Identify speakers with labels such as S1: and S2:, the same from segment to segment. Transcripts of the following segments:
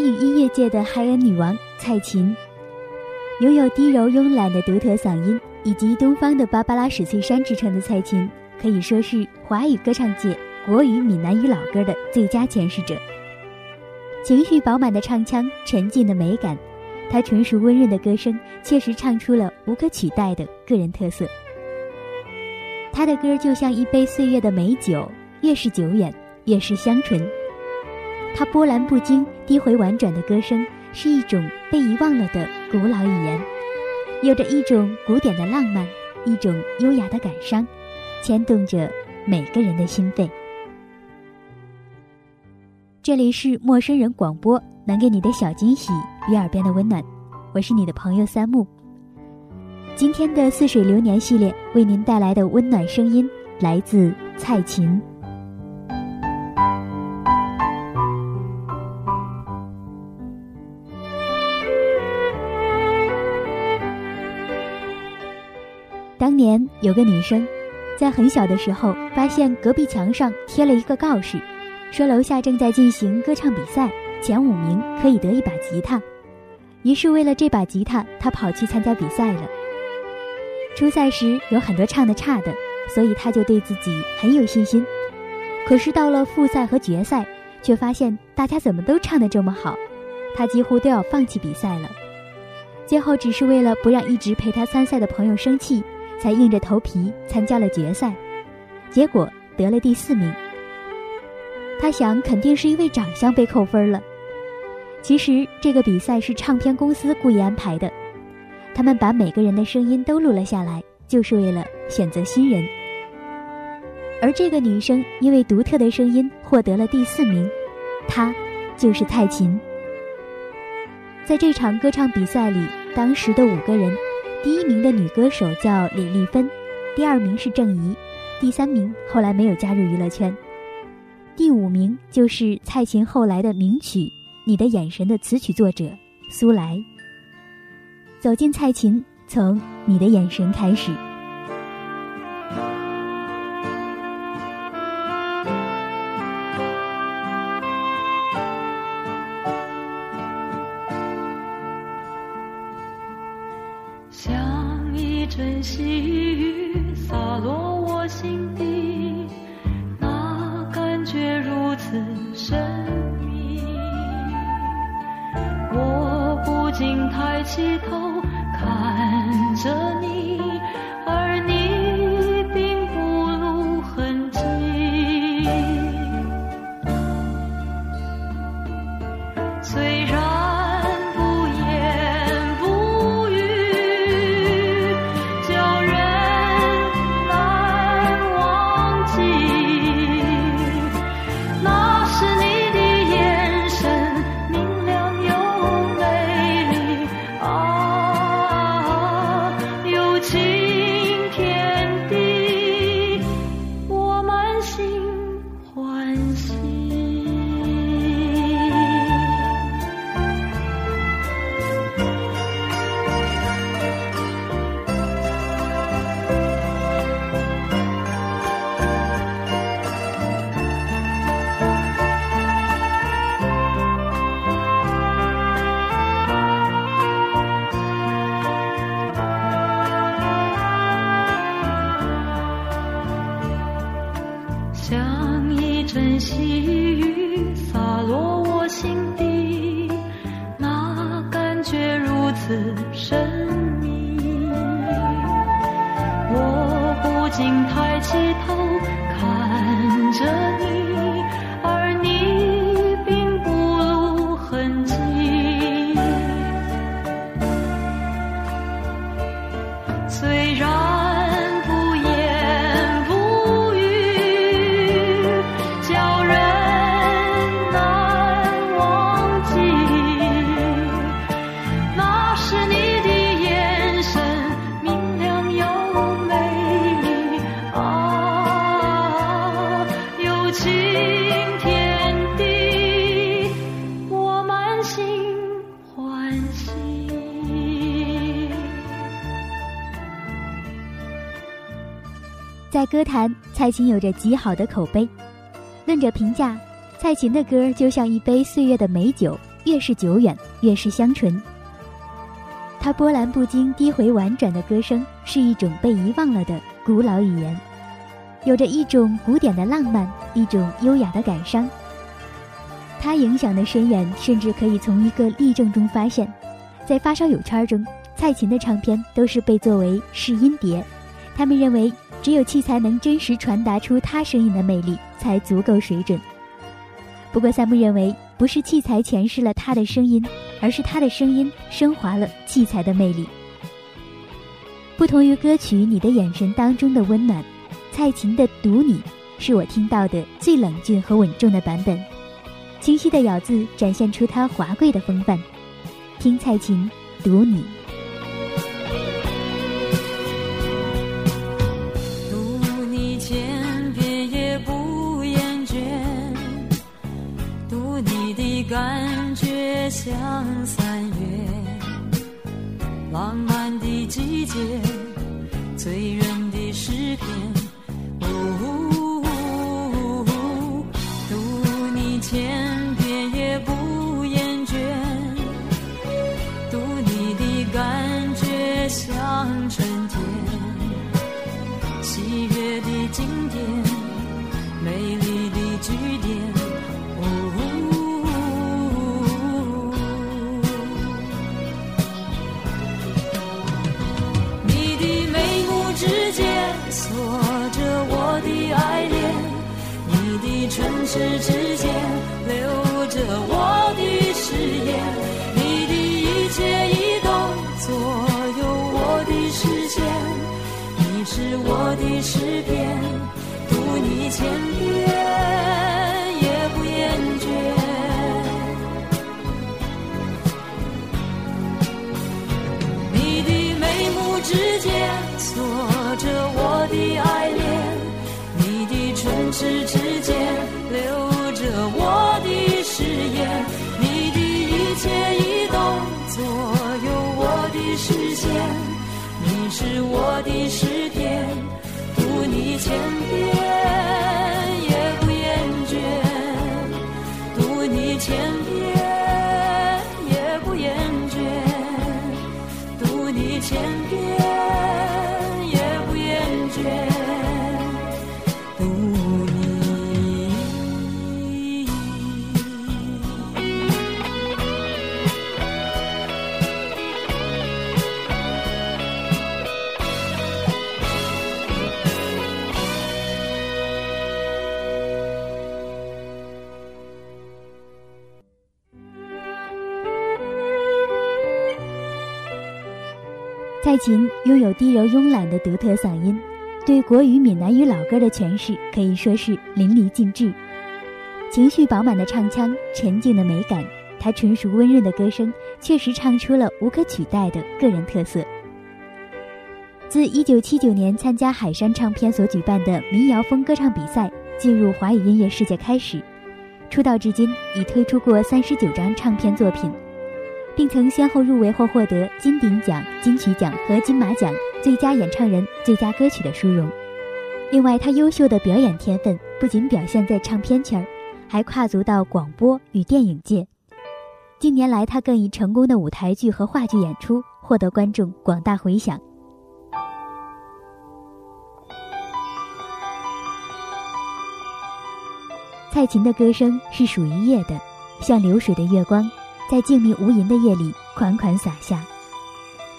S1: 华语音乐界的嗨恩女王蔡琴，拥有低柔慵懒的独特嗓音以及东方的芭芭拉史翠珊之称的蔡琴，可以说是华语歌唱界国语闽南语老歌的最佳诠释者。情绪饱满的唱腔，沉静的美感，她纯熟温润的歌声，确实唱出了无可取代的个人特色。她的歌就像一杯岁月的美酒，越是久远，越是香醇。它波澜不惊、低回婉转的歌声，是一种被遗忘了的古老语言，有着一种古典的浪漫，一种优雅的感伤，牵动着每个人的心扉。这里是陌生人广播，能给你的小惊喜与耳边的温暖，我是你的朋友三木。今天的似水流年系列为您带来的温暖声音来自蔡琴。年有个女生，在很小的时候发现隔壁墙上贴了一个告示。说楼下正在进行歌唱比赛，前五名可以得一把吉他。于是为了这把吉他，她跑去参加比赛了。初赛时有很多唱的差的，所以他就对自己很有信心。可是到了复赛和决赛，却发现大家怎么都唱的这么好，他几乎都要放弃比赛了。最后只是为了不让一直陪他参赛的朋友生气，才硬着头皮参加了决赛，结果得了第四名。他想，肯定是因为长相被扣分了。其实这个比赛是唱片公司故意安排的，他们把每个人的声音都录了下来，就是为了选择新人。而这个女生因为独特的声音获得了第四名，她就是蔡琴。在这场歌唱比赛里，当时的五个人，第一名的女歌手叫李丽芬，第二名是郑怡，第三名后来没有加入娱乐圈。第五名就是蔡琴后来的名曲《你的眼神》的词曲作者苏来。走进蔡琴，从你的眼神开始。
S2: 此生命。我不禁抬起
S1: 在歌坛，蔡琴有着极好的口碑。论者评价，蔡琴的歌就像一杯岁月的美酒，越是久远，越是香醇。她波澜不惊、低回婉转的歌声，是一种被遗忘了的古老语言，有着一种古典的浪漫，一种优雅的感伤。她影响的深远，甚至可以从一个例证中发现。在发烧友圈中，蔡琴的唱片都是被作为试音碟，他们认为只有器材能真实传达出他声音的魅力，才足够水准。不过，三木认为，不是器材诠释了他的声音。而是他的声音升华了器材的魅力。不同于歌曲《你的眼神》当中的温暖，蔡琴的《读你》是我听到的最冷峻和稳重的版本。清晰的咬字展现出她华贵的风范。听蔡琴《读你》。
S2: 像三月浪漫的季节，醉人唇齿之间留着我的誓言，你的一切移动左右我的视线，你是我的诗篇，读你千我的诗篇，读你千遍也不厌倦，读你千遍也不厌倦，读你千
S1: 琴拥有低柔慵懒的独特嗓音，对国语、闽南语老歌的诠释可以说是淋漓尽致。情绪饱满的唱腔，沉静的美感，她纯熟温润的歌声，确实唱出了无可取代的个人特色。自1979年参加海山唱片所举办的民谣风歌唱比赛，进入华语音乐世界开始，出道至今已推出过三十九张唱片作品。并曾先后入围或获得金鼎奖、金曲奖和金马奖最佳演唱人、最佳歌曲的殊荣。另外，他优秀的表演天分不仅表现在唱片圈，还跨足到广播与电影界。近年来，他更以成功的舞台剧和话剧演出获得观众广大回响。蔡琴的歌声是属于夜的，像流水的月光。在静谧无垠的夜里，款款洒下，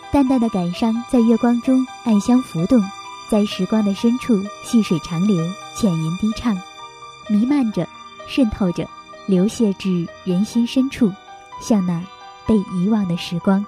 S1: 淡淡的感伤在月光中暗香浮动，在时光的深处细水长流，浅吟低唱，弥漫着，渗透着，流泻至人心深处，像那被遗忘的时光。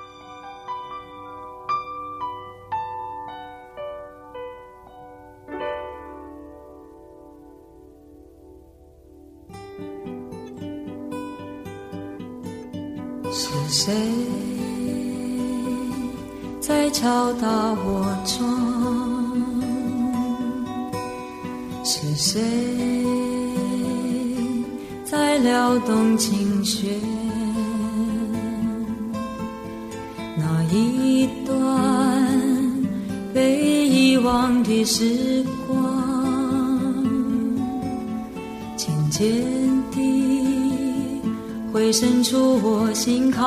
S2: 伸出我心坎。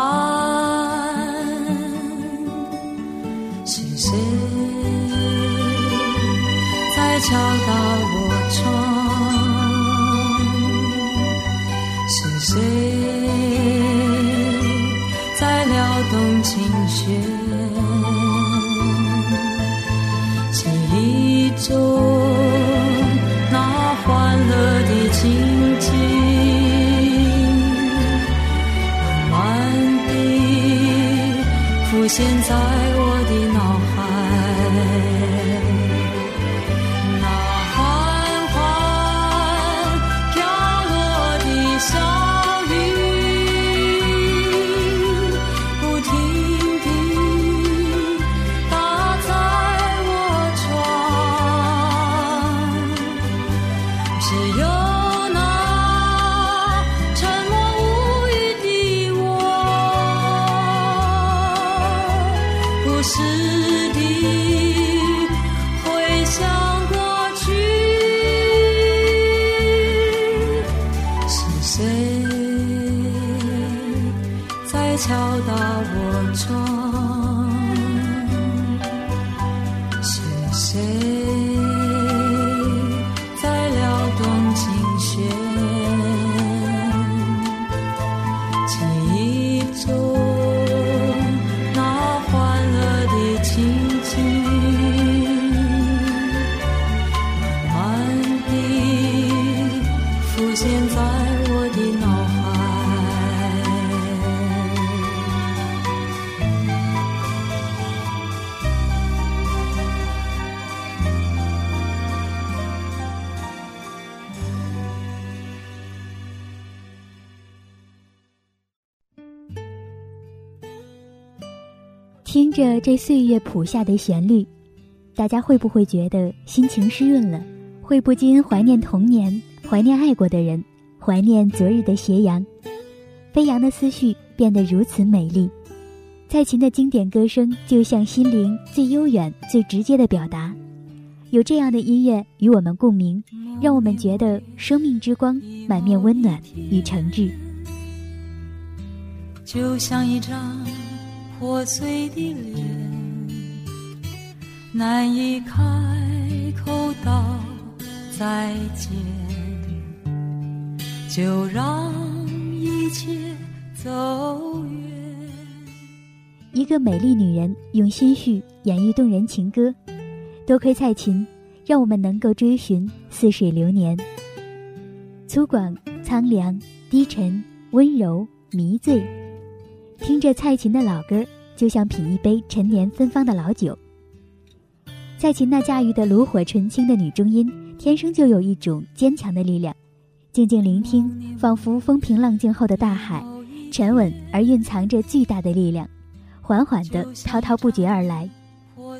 S2: 是谁在敲打我窗？现在。
S1: 听着这岁月谱下的旋律，大家会不会觉得心情湿润了？会不禁怀念童年，怀念爱过的人，怀念昨日的斜阳，飞扬的思绪变得如此美丽。蔡琴的经典歌声就像心灵最悠远、最直接的表达。有这样的音乐与我们共鸣，让我们觉得生命之光满面温暖与诚挚。
S2: 就像一张。破碎的脸，难以开口道再见，就让一切走远。
S1: 一个美丽女人用心绪演绎动人情歌，多亏蔡琴，让我们能够追寻似水流年。粗犷、苍凉、低沉、温柔、迷醉。听着蔡琴的老歌，就像品一杯陈年芬芳的老酒。蔡琴那驾驭的炉火纯青的女中音，天生就有一种坚强的力量。静静聆听，仿佛风平浪静后的大海，沉稳而蕴藏着巨大的力量，缓缓的滔滔不绝而来，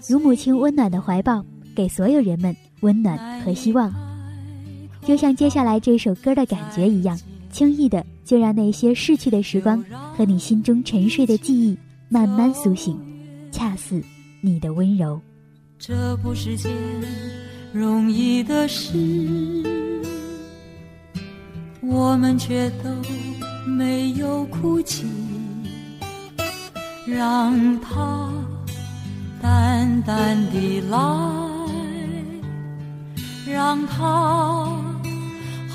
S1: 如母亲温暖的怀抱，给所有人们温暖和希望。就像接下来这首歌的感觉一样。轻易的就让那些逝去的时光和你心中沉睡的记忆慢慢苏醒，恰似你的温柔。
S2: 这不是件容易的事，我们却都没有哭泣，让它淡淡的来，让它。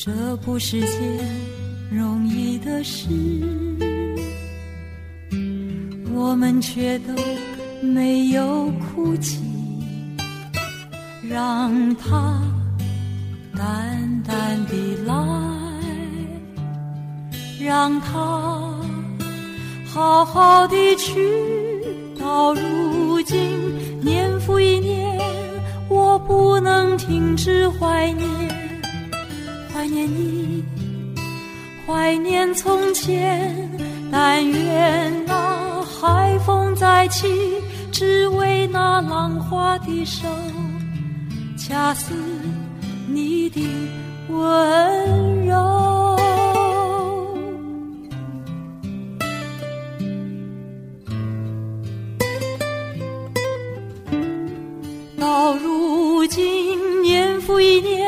S2: 这不是件容易的事，我们却都没有哭泣，让它淡淡的来。让它好好的去，到如今年复一年，我不能停止怀念，念你，怀念从前。但愿那海风再起，只为那浪花的手，恰似你的温柔。到如今年复一年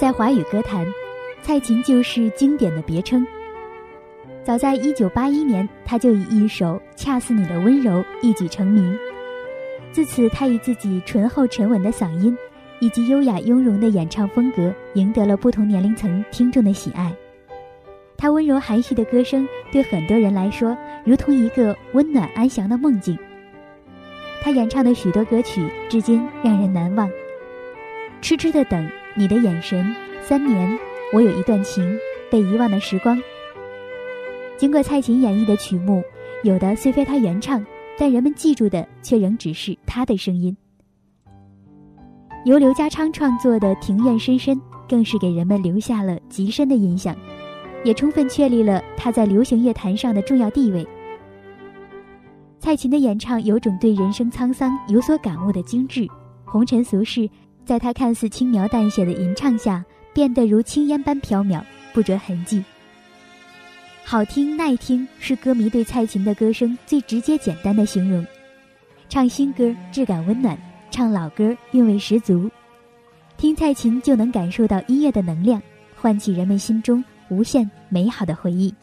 S1: 在华语歌坛，蔡琴就是经典的别称。早在一九八一年，她就以一首《恰似你的温柔》一举成名。自此，她以自己醇厚沉稳的嗓音以及优雅雍容的演唱风格，赢得了不同年龄层听众的喜爱。她温柔含蓄的歌声，对很多人来说，如同一个温暖安详的梦境。她演唱的许多歌曲，至今让人难忘。痴痴的等。你的眼神，三年，我有一段情，被遗忘的时光。经过蔡琴演绎的曲目，有的虽非她原唱，但人们记住的却仍只是她的声音。由刘家昌创作的《庭院深深》，更是给人们留下了极深的印象，也充分确立了她在流行乐坛上的重要地位。蔡琴的演唱有种对人生沧桑有所感悟的精致，红尘俗世。在他看似轻描淡写的吟唱下，变得如轻烟般飘渺，不着痕迹。好听耐听是歌迷对蔡琴的歌声最直接简单的形容。唱新歌质感温暖，唱老歌韵味十足。听蔡琴就能感受到音乐的能量，唤起人们心中无限美好的回忆。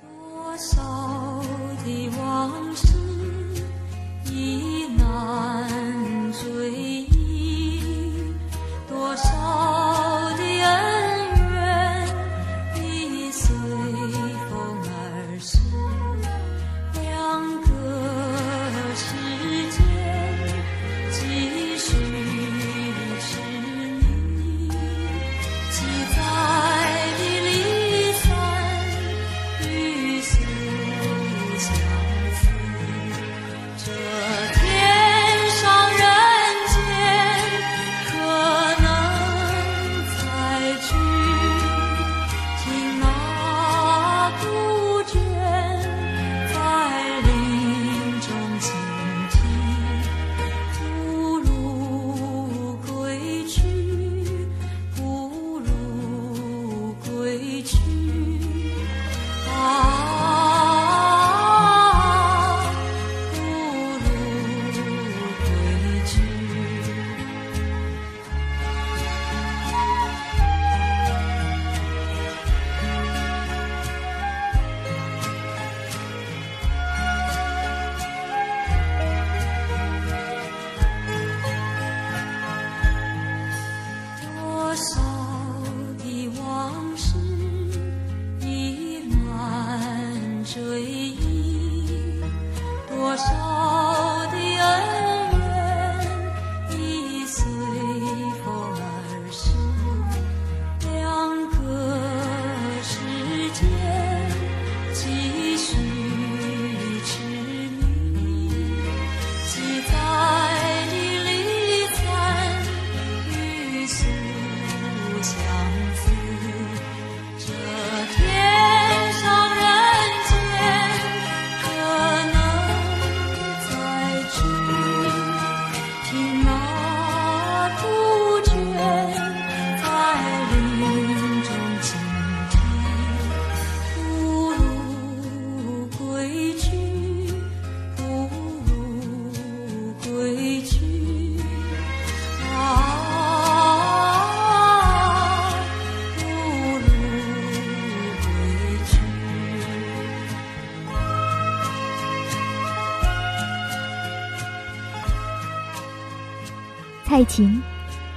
S1: 蔡琴，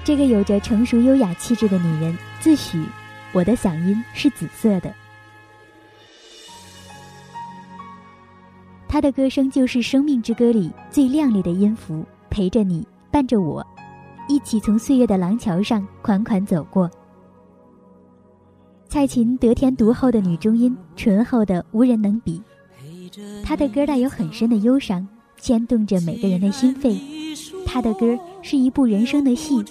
S1: 这个有着成熟优雅气质的女人，自诩我的嗓音是紫色的。她的歌声就是《生命之歌》里最亮丽的音符，陪着你，伴着我，一起从岁月的廊桥上款款走过。蔡琴得天独厚的女中音，醇厚的无人能比。她的歌带有很深的忧伤，牵动着每个人的心扉。他的歌是一部人生的戏，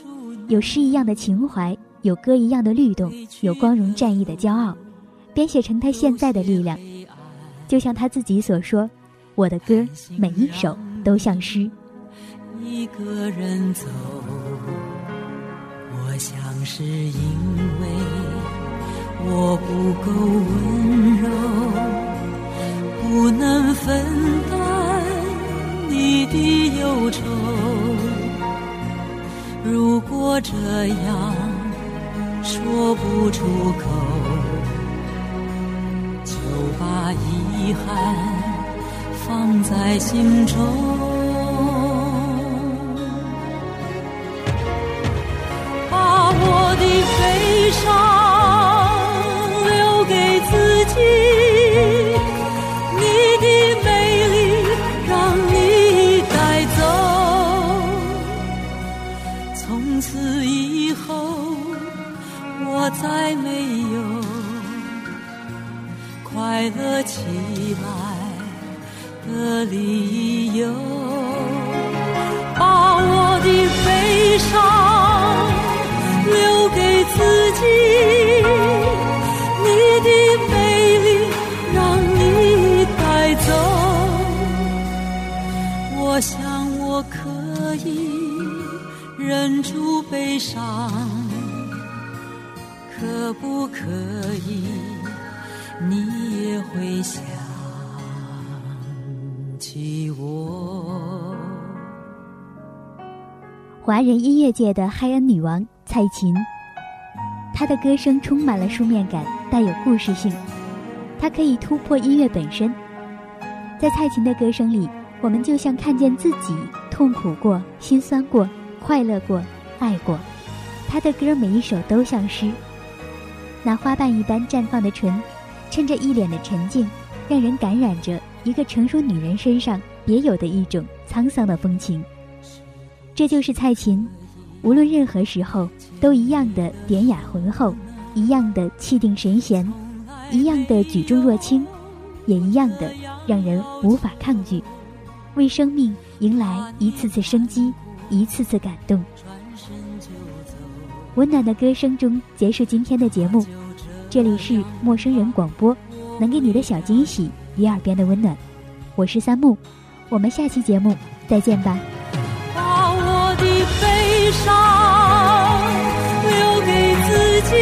S1: 有诗一样的情怀，有歌一样的律动，有光荣战役的骄傲，编写成他现在的力量。就像他自己所说：“我的歌每一首都像诗。”
S2: 一个人走，我想是因为我不够温柔，不能分担你的忧愁。如果这样说不出口，就把遗憾放在心中。我想我可以忍住悲伤，可不可以？你也会想起我。
S1: 华人音乐界的嗨恩女王蔡琴，她的歌声充满了书面感，带有故事性。她可以突破音乐本身，在蔡琴的歌声里，我们就像看见自己痛苦过、心酸过、快乐过、爱过。她的歌每一首都像诗，那花瓣一般绽放的唇，衬着一脸的沉静，让人感染着一个成熟女人身上别有的一种沧桑的风情。这就是蔡琴，无论任何时候都一样的典雅浑厚，一样的气定神闲，一样的举重若轻，也一样的让人无法抗拒，为生命迎来一次次生机，一次次感动。温暖的歌声中结束今天的节目，这里是陌生人广播，能给你的小惊喜与耳边的温暖。我是三木，我们下期节目再见吧。
S2: 把我的悲伤留给自己，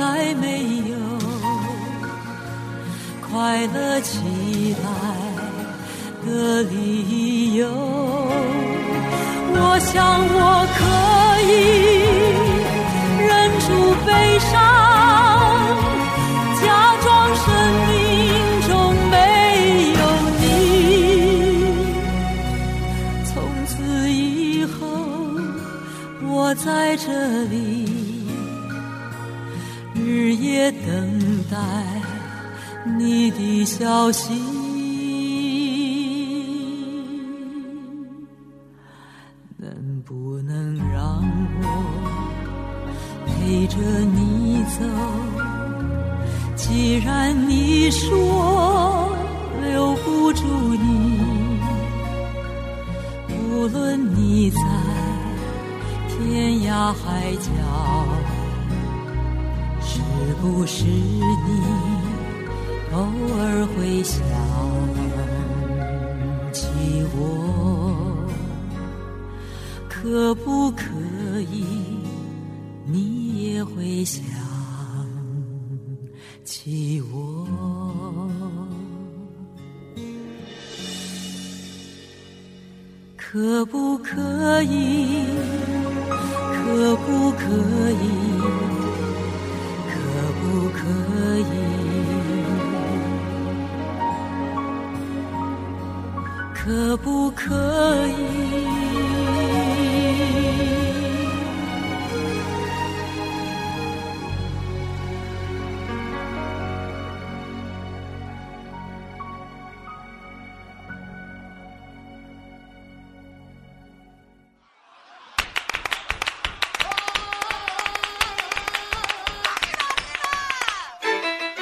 S2: 再没有快乐起来的理由。我想我可以忍住悲伤，假装生命中没有你。从此以后，我在这里日夜等待你的消息。能不能让我陪着你走？既然你说留不住你，无论你在天涯海角，是不是你偶尔会想起我？可不可以，你也会想起我？可不可以？可不可以？可以？可不可以？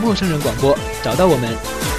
S3: 陌生人广播，找到我们。